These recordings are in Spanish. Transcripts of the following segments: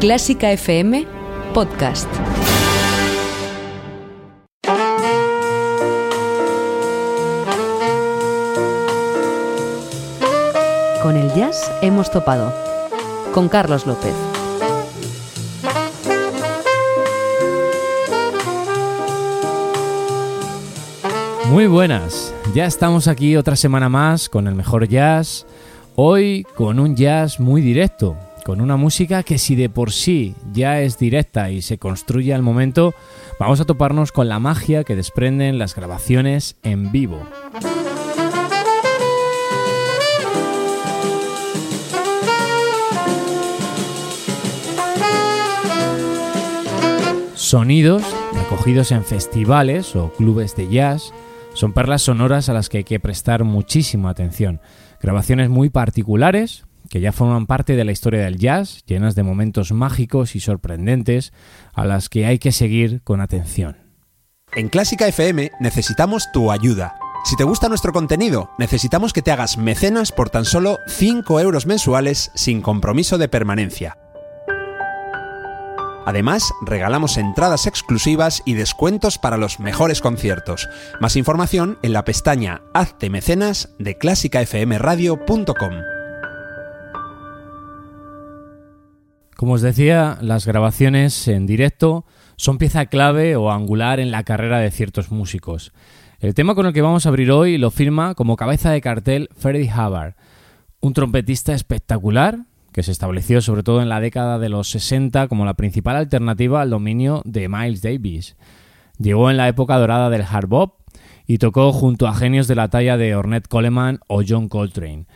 Clásica FM Podcast. Con el jazz hemos topado. Con Carlos López. Muy buenas, ya estamos aquí otra semana más con el mejor jazz, hoy con un jazz muy directo, con una música que si de por sí ya es directa y se construye al momento, vamos a toparnos con la magia que desprenden las grabaciones en vivo. Sonidos recogidos en festivales o clubes de jazz son perlas sonoras a las que hay que prestar muchísima atención. Grabaciones muy particulares que ya forman parte de la historia del jazz, llenas de momentos mágicos y sorprendentes a las que hay que seguir con atención. En Clásica FM necesitamos tu ayuda. Si te gusta nuestro contenido, necesitamos que te hagas mecenas por tan solo 5 euros mensuales sin compromiso de permanencia. Además, regalamos entradas exclusivas y descuentos para los mejores conciertos. Más información en la pestaña Hazte mecenas de clásicafmradio.com. Como os decía, las grabaciones en directo son pieza clave o angular en la carrera de ciertos músicos. El tema con el que vamos a abrir hoy lo firma como cabeza de cartel Freddie Hubbard, un trompetista espectacular que se estableció sobre todo en la década de los 60 como la principal alternativa al dominio de Miles Davis. Llegó en la época dorada del hard bop y tocó junto a genios de la talla de Ornette Coleman o John Coltrane.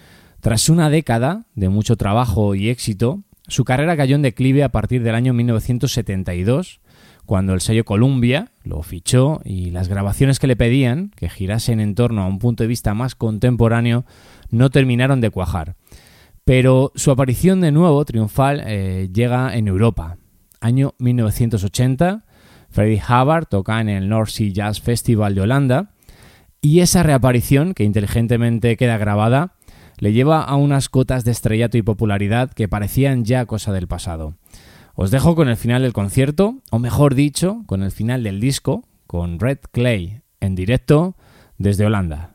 Tras una década de mucho trabajo y éxito, su carrera cayó en declive a partir del año 1972, cuando el sello Columbia lo fichó y las grabaciones que le pedían, que girasen en torno a un punto de vista más contemporáneo, no terminaron de cuajar. Pero su aparición de nuevo triunfal eh, llega en Europa. Año 1980, Freddie Hubbard toca en el North Sea Jazz Festival de Holanda y esa reaparición, que inteligentemente queda grabada, le lleva a unas cotas de estrellato y popularidad que parecían ya cosa del pasado. Os dejo con el final del concierto, o mejor dicho, con el final del disco, con Red Clay, en directo desde Holanda.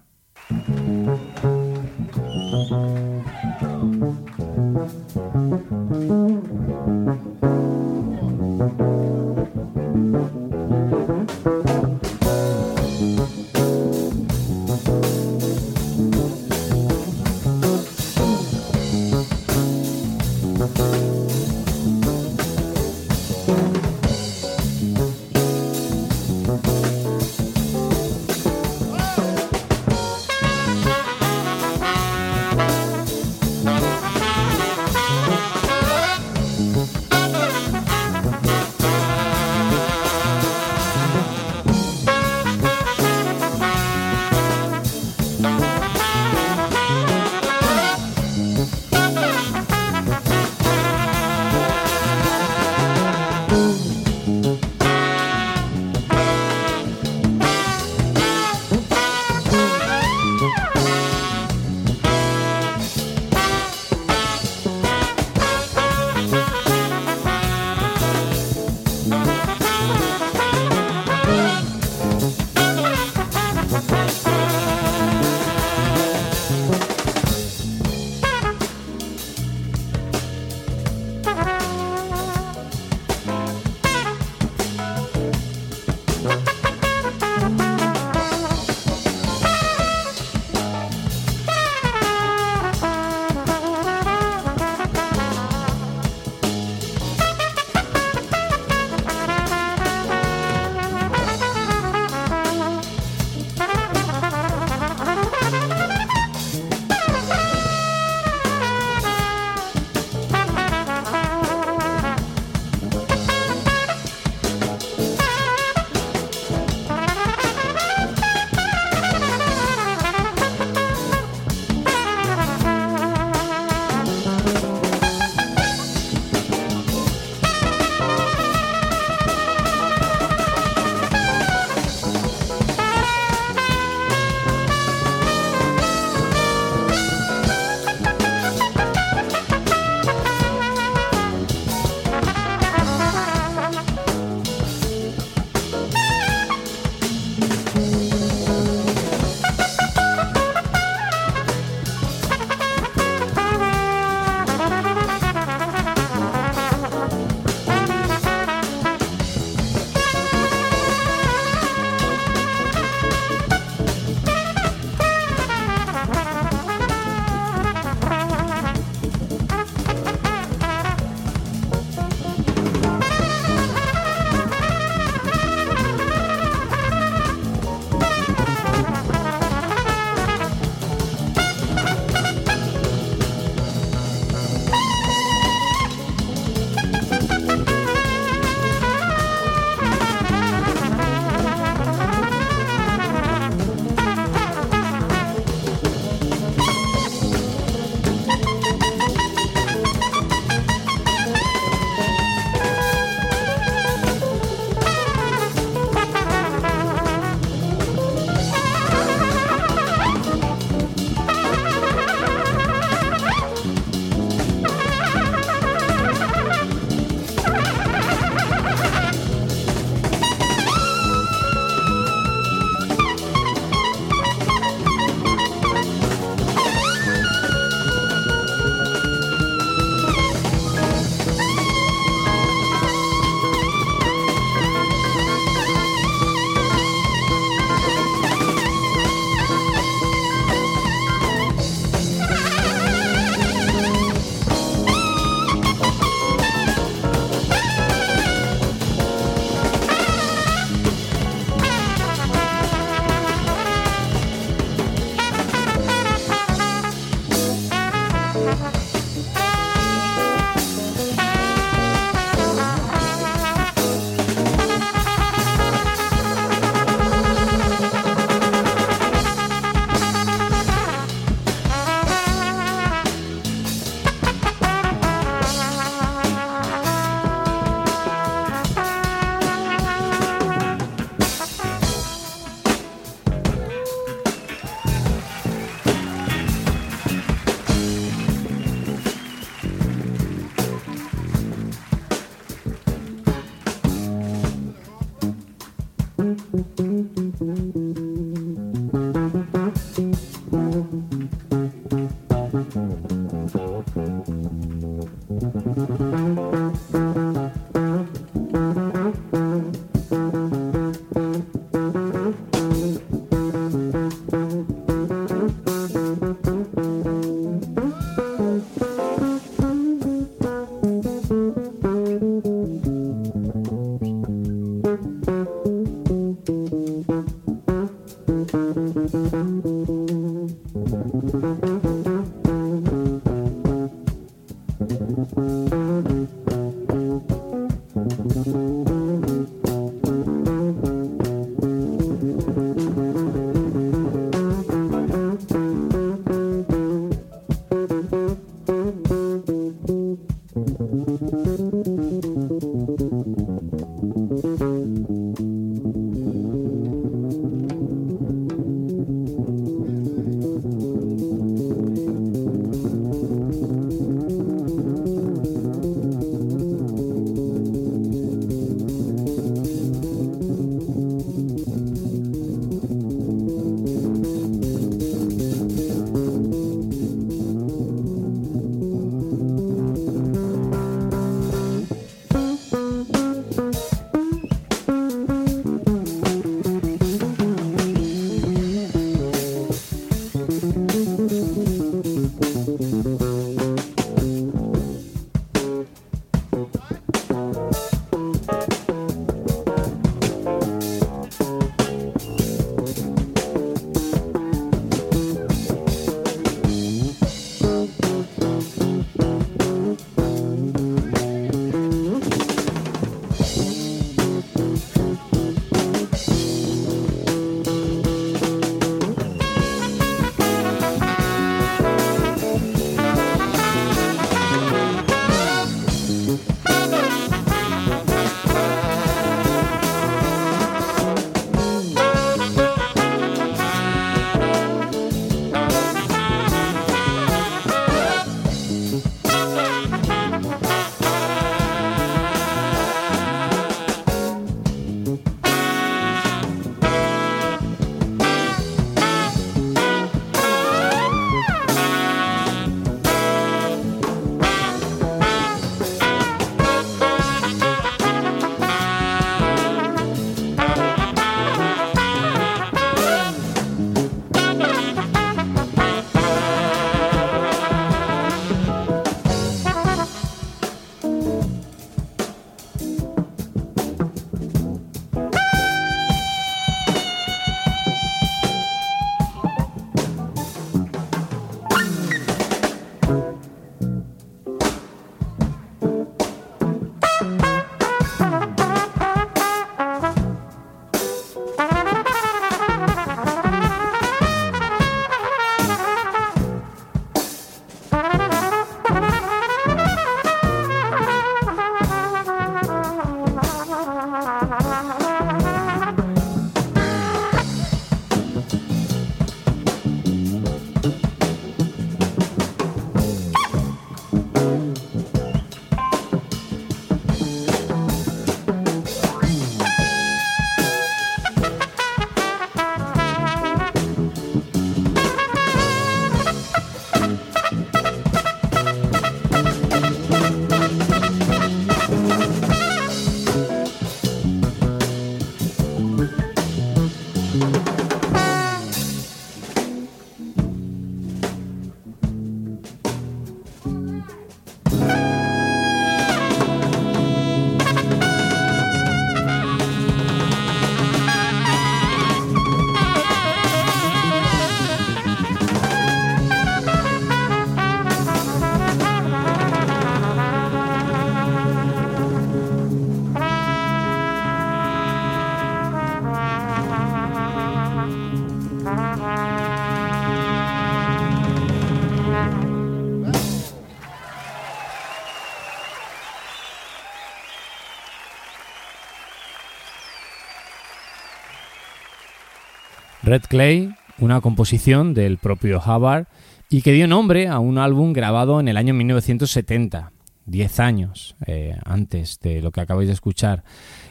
Red Clay, una composición del propio Hubbard y que dio nombre a un álbum grabado en el año 1970. 10 años eh, antes de lo que acabáis de escuchar.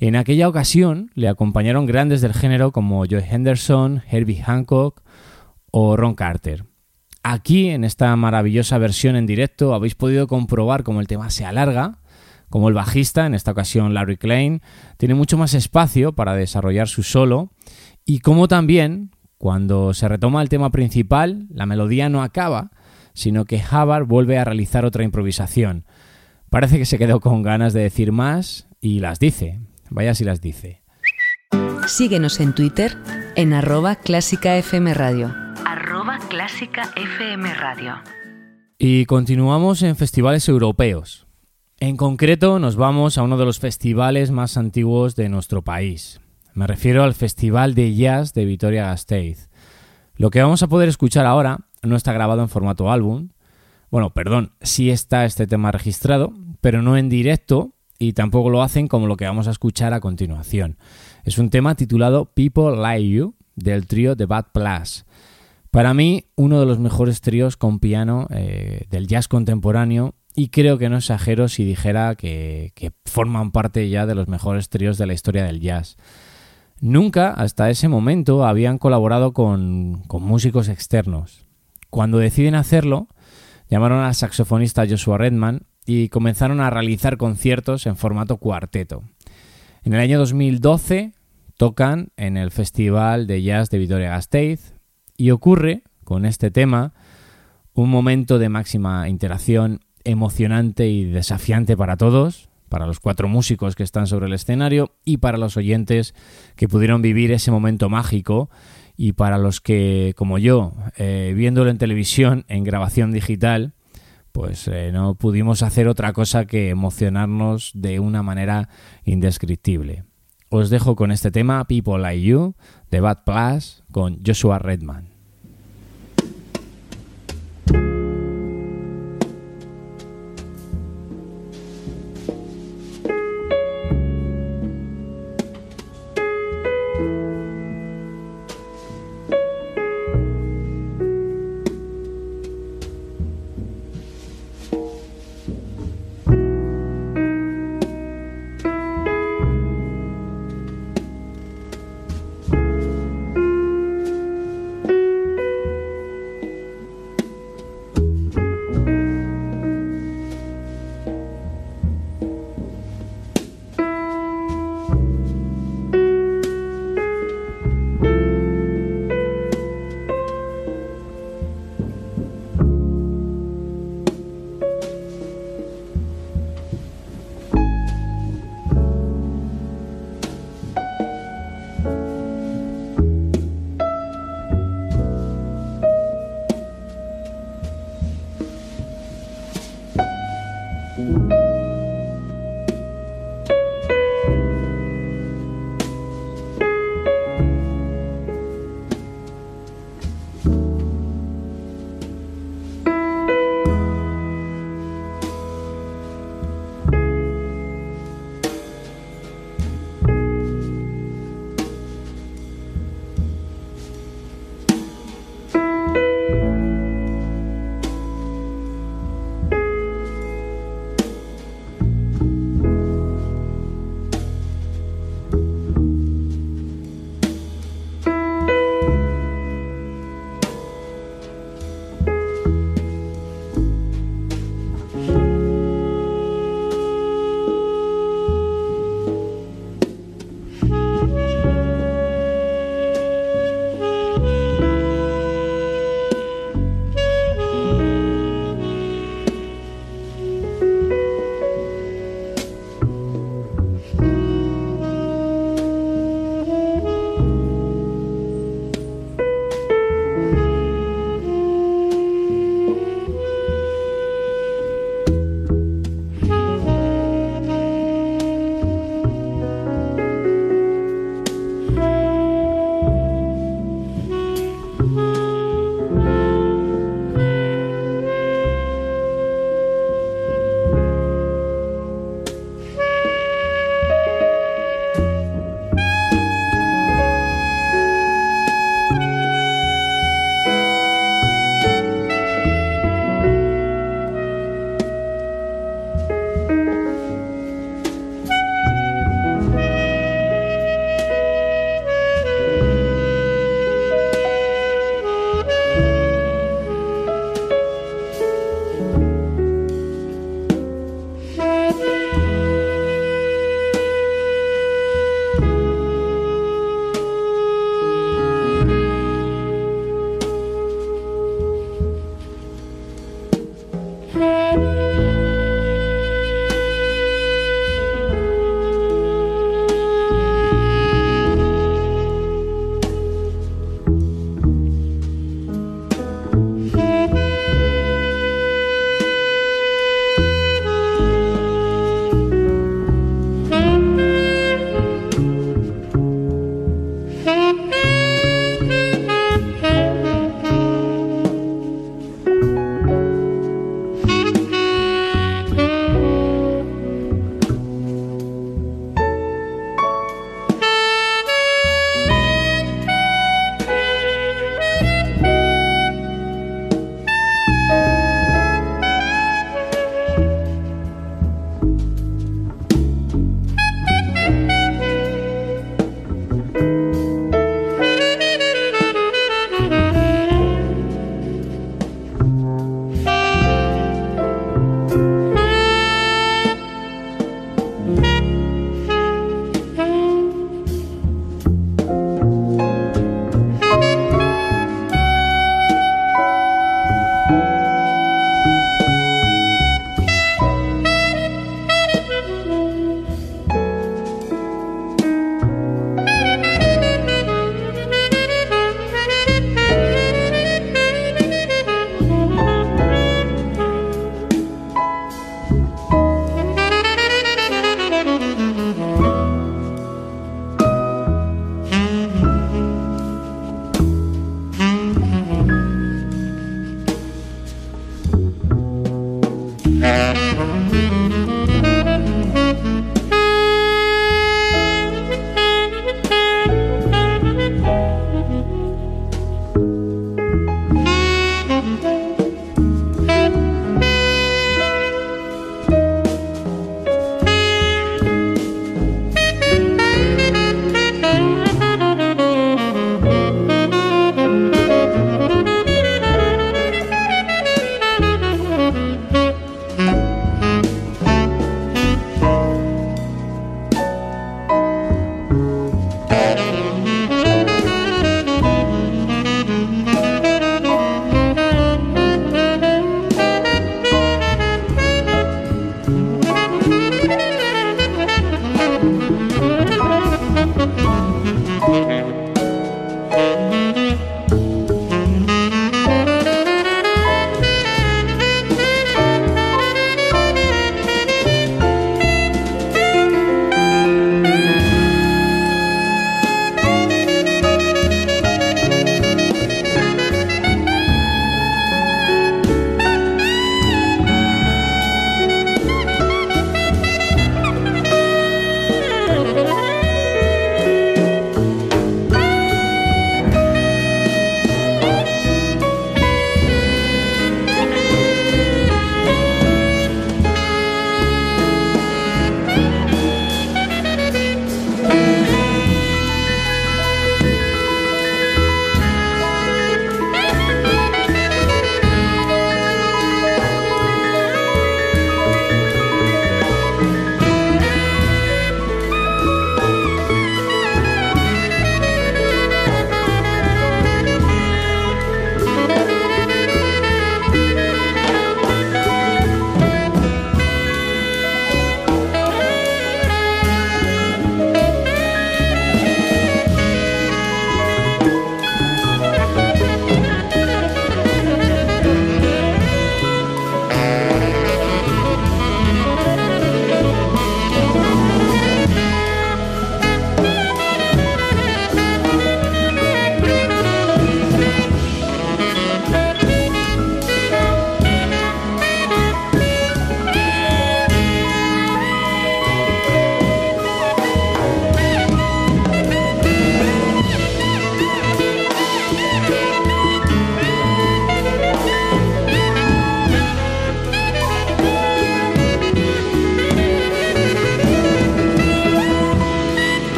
En aquella ocasión le acompañaron grandes del género como Joe Henderson, Herbie Hancock o Ron Carter. Aquí, en esta maravillosa versión en directo, habéis podido comprobar cómo el tema se alarga, como el bajista, en esta ocasión Larry Klein, tiene mucho más espacio para desarrollar su solo y como también, cuando se retoma el tema principal, la melodía no acaba, sino que Havard vuelve a realizar otra improvisación. Parece que se quedó con ganas de decir más y las dice. Vaya si las dice. Síguenos en Twitter en arroba clásica FM Radio. Arroba clásica FM Radio. Y continuamos en festivales europeos. En concreto nos vamos a uno de los festivales más antiguos de nuestro país. Me refiero al Festival de Jazz de Vitoria-Gasteiz. Lo que vamos a poder escuchar ahora no está grabado en formato álbum. Bueno, perdón, sí está este tema registrado, pero no en directo y tampoco lo hacen como lo que vamos a escuchar a continuación. Es un tema titulado People Like You del trío The Bad Plus. Para mí, uno de los mejores tríos con piano eh, del jazz contemporáneo y creo que no exagero si dijera que, forman parte ya de los mejores tríos de la historia del jazz. Nunca hasta ese momento habían colaborado con, con músicos externos. Cuando deciden hacerlo, llamaron al saxofonista Joshua Redman y comenzaron a realizar conciertos en formato cuarteto. En el año 2012 tocan en el Festival de Jazz de Vitoria-Gasteiz y ocurre con este tema un momento de máxima interacción emocionante y desafiante para todos, para los cuatro músicos que están sobre el escenario y para los oyentes que pudieron vivir ese momento mágico y para los que, como yo, eh, viéndolo en televisión, en grabación digital, pues eh, no pudimos hacer otra cosa que emocionarnos de una manera indescriptible. Os dejo con este tema, People Like You, de Bad Plus, con Joshua Redman.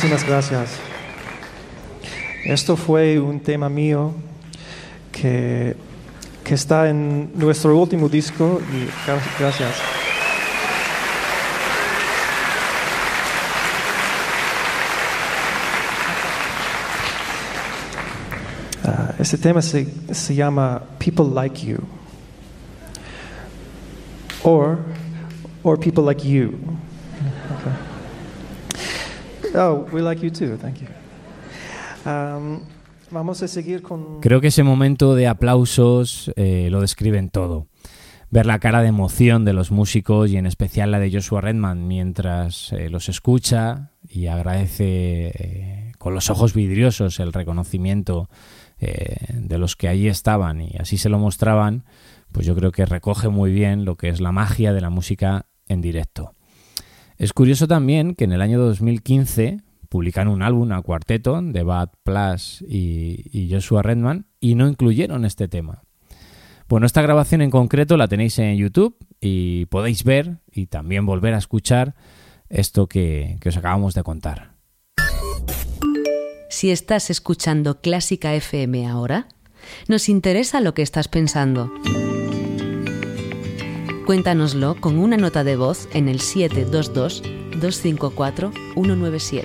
Muchísimas gracias. Esto fue un tema mío que, que está en nuestro último disco y gracias. Uh, este tema se, se llama People Like You. Or, or people like you. Oh, we like you too. Thank you. Um. Creo que ese momento de aplausos eh, lo describen todo. Ver la cara de emoción de los músicos y en especial la de Joshua Redman mientras eh, los escucha y agradece eh, con los ojos vidriosos el reconocimiento de los que allí estaban y así se lo mostraban, pues yo creo que recoge muy bien lo que es la magia de la música en directo. Es curioso también que en el año 2015 publicaron un álbum a cuarteto de Bad Plus y, Joshua Redman y no incluyeron este tema. Bueno, esta grabación en concreto la tenéis en YouTube y podéis ver y también volver a escuchar esto que os acabamos de contar. Si estás escuchando Clásica FM ahora, nos interesa lo que estás pensando. Cuéntanoslo con una nota de voz en el 722-254-197.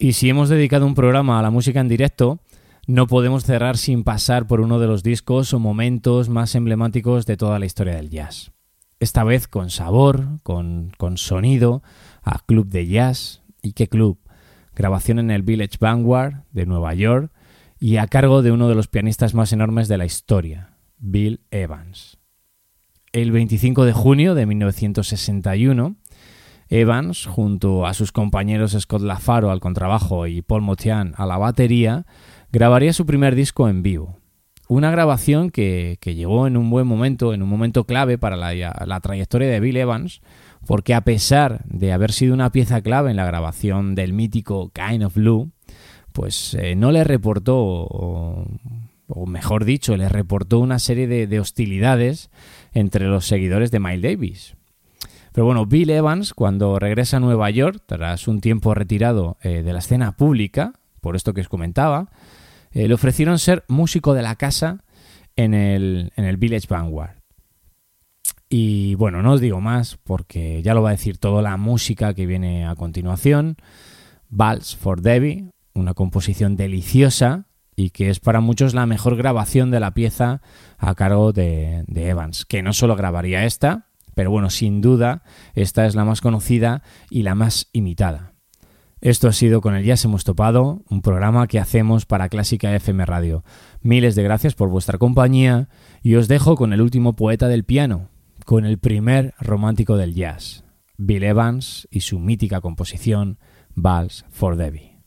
Y si hemos dedicado un programa a la música en directo, no podemos cerrar sin pasar por uno de los discos o momentos más emblemáticos de toda la historia del jazz. Esta vez con sabor, con, con sonido, a Club de Jazz. ¿Y qué club? Grabación en el Village Vanguard de Nueva York y a cargo de uno de los pianistas más enormes de la historia, Bill Evans. El 25 de junio de 1961, Evans, junto a sus compañeros Scott LaFaro al contrabajo y Paul Motian a la batería, grabaría su primer disco en vivo. Una grabación que, llegó en un buen momento, en un momento clave para la, trayectoria de Bill Evans, porque a pesar de haber sido una pieza clave en la grabación del mítico Kind of Blue, pues eh, no le reportó, o, mejor dicho, le reportó una serie de hostilidades entre los seguidores de Miles Davis. Pero bueno, Bill Evans, cuando regresa a Nueva York, tras un tiempo retirado eh, de la escena pública, por esto que os comentaba, eh, le ofrecieron ser músico de la casa en el, en el Village Vanguard. Y bueno, no os digo más porque ya lo va a decir toda la música que viene a continuación. Vals for Debbie, una composición deliciosa y que es para muchos la mejor grabación de la pieza a cargo de, de Evans, que no solo grabaría esta, pero bueno, sin duda, esta es la más conocida y la más imitada. Esto ha sido con el Jazz Hemos Topado, un programa que hacemos para Clásica FM Radio. Miles de gracias por vuestra compañía y os dejo con el último poeta del piano, con el primer romántico del jazz, Bill Evans y su mítica composición Vals for Debbie.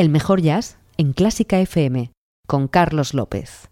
El mejor jazz en Clásica FM con Carlos López.